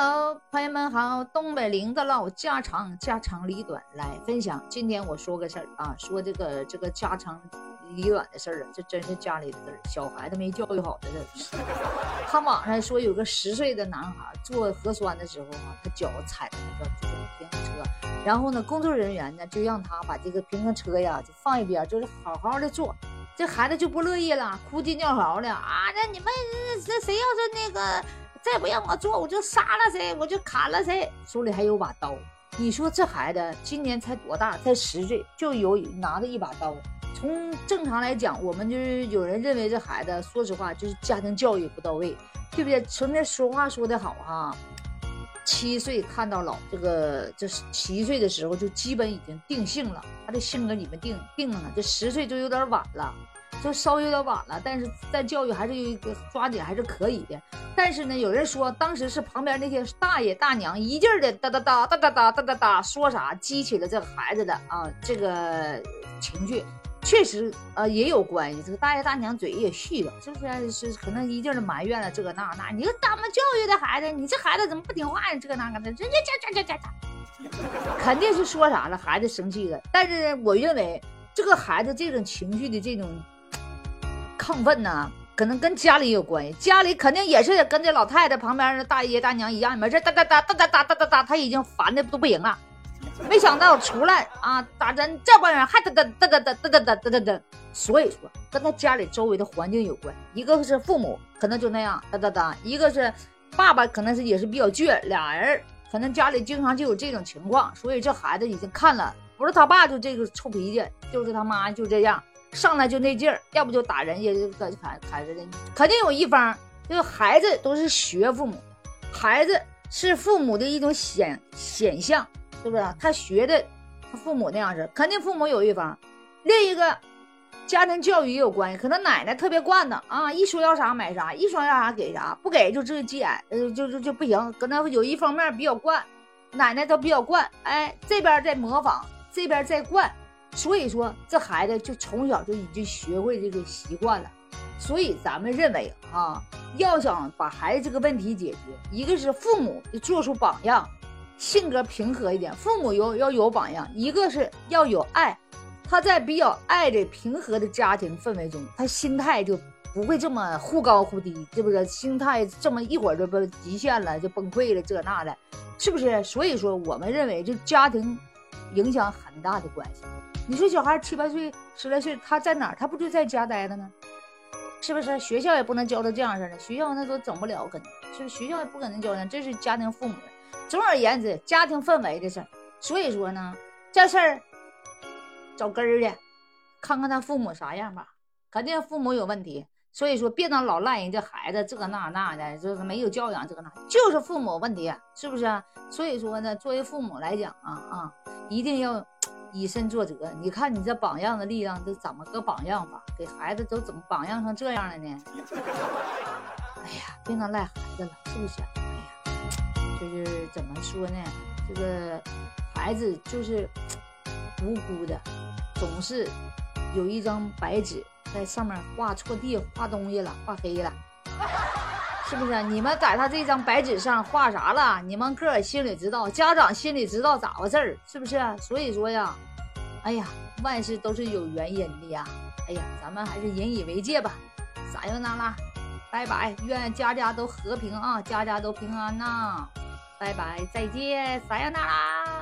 Hello，朋友们好，东北林子唠家长，家长里短来分享。今天我说个事儿啊，说这个这个家长里短的事儿啊，这真是家里的事儿，小孩子没教育好的事儿。他网上说有个十岁的男孩做核酸的时候啊，他脚踩着那个就是平衡车，然后呢，工作人员呢就让他把这个平衡车呀就放一边，就是好好的坐。这孩子就不乐意了，哭鸡尿嚎的啊！那你们这谁要是那个？再不让我做，我就杀了谁，我就砍了谁。手里还有把刀。你说这孩子今年才多大？才十岁，就有拿着一把刀。从正常来讲，我们就是有人认为这孩子，说实话就是家庭教育不到位，对不对？从那说话说得好哈，七岁看到老，这个这七岁的时候就基本已经定性了，他的性格你们定定了。这十岁就有点晚了。就稍微有点晚了，但是在教育还是有一个抓紧还是可以的。但是呢，有人说当时是旁边那些大爷大娘一劲儿的哒哒哒哒哒哒哒哒哒说啥，激起了这个孩子的啊这个情绪，确实呃也有关系。这个大爷大娘嘴也絮叨，是不是？是可能一劲儿的埋怨了这个那那。你怎么教育的孩子？你这孩子怎么不听话呀？这那个的，这这这这这这，肯定是说啥了，孩子生气了。但是我认为这个孩子这种情绪的这种。亢奋呢，可能跟家里有关系，家里肯定也是跟这老太太旁边的大爷大娘一样，没事哒哒哒哒哒哒哒哒哒，他已经烦的都不行了。没想到出来啊，打针这帮人还哒哒哒哒哒哒哒哒哒哒，所以说跟他家里周围的环境有关，一个是父母可能就那样哒哒哒，一个是爸爸可能是也是比较倔，俩人可能家里经常就有这种情况，所以这孩子已经看了，不是他爸就这个臭脾气，就是他妈就这样。上来就那劲儿，要不就打人，也就砍砍着的，肯定有一方。就是孩子都是学父母，孩子是父母的一种显显象，是不是？他学的他父母那样式，肯定父母有一方。另一个家庭教育也有关系，可能奶奶特别惯的啊，一说要啥买啥，一说要啥给啥，不给就这急眼，呃，就就就不行。可能有一方面比较惯，奶奶都比较惯，哎，这边在模仿，这边在惯。所以说，这孩子就从小就已经学会这个习惯了。所以咱们认为啊，要想把孩子这个问题解决，一个是父母得做出榜样，性格平和一点，父母有要有榜样；一个是要有爱，他在比较爱的平和的家庭氛围中，他心态就不会这么忽高忽低，是不是？心态这么一会儿就不极限了，就崩溃了，这那的，是不是？所以说，我们认为这家庭影响很大的关系。你说小孩七八岁、十来岁，他在哪儿？他不就在家待着呢？是不是？学校也不能教他这样式的，学校那都整不了，肯定是学校也不可能教他。这是家庭父母的。总而言之，家庭氛围的事儿。所以说呢，这事儿找根儿去，看看他父母啥样吧。肯定父母有问题。所以说，别当老赖人家孩子这个那那的，就是没有教养，这个那就是父母问题，是不是？所以说呢，作为父母来讲啊啊，一定要。以身作则，你看你这榜样的力量，这怎么个榜样法？给孩子都怎么榜样成这样了呢？哎呀，别能赖孩子了，是不是？哎呀，就是怎么说呢？这个孩子就是无辜的，总是有一张白纸在上面画错地，画东西了，画黑了。是不是你们在他这张白纸上画啥了？你们个心里知道，家长心里知道咋回事儿？是不是？所以说呀，哎呀，万事都是有原因的呀。哎呀，咱们还是引以为戒吧。撒由那拉，拜拜，愿家家都和平啊，家家都平安呐。拜拜，再见，撒由那拉。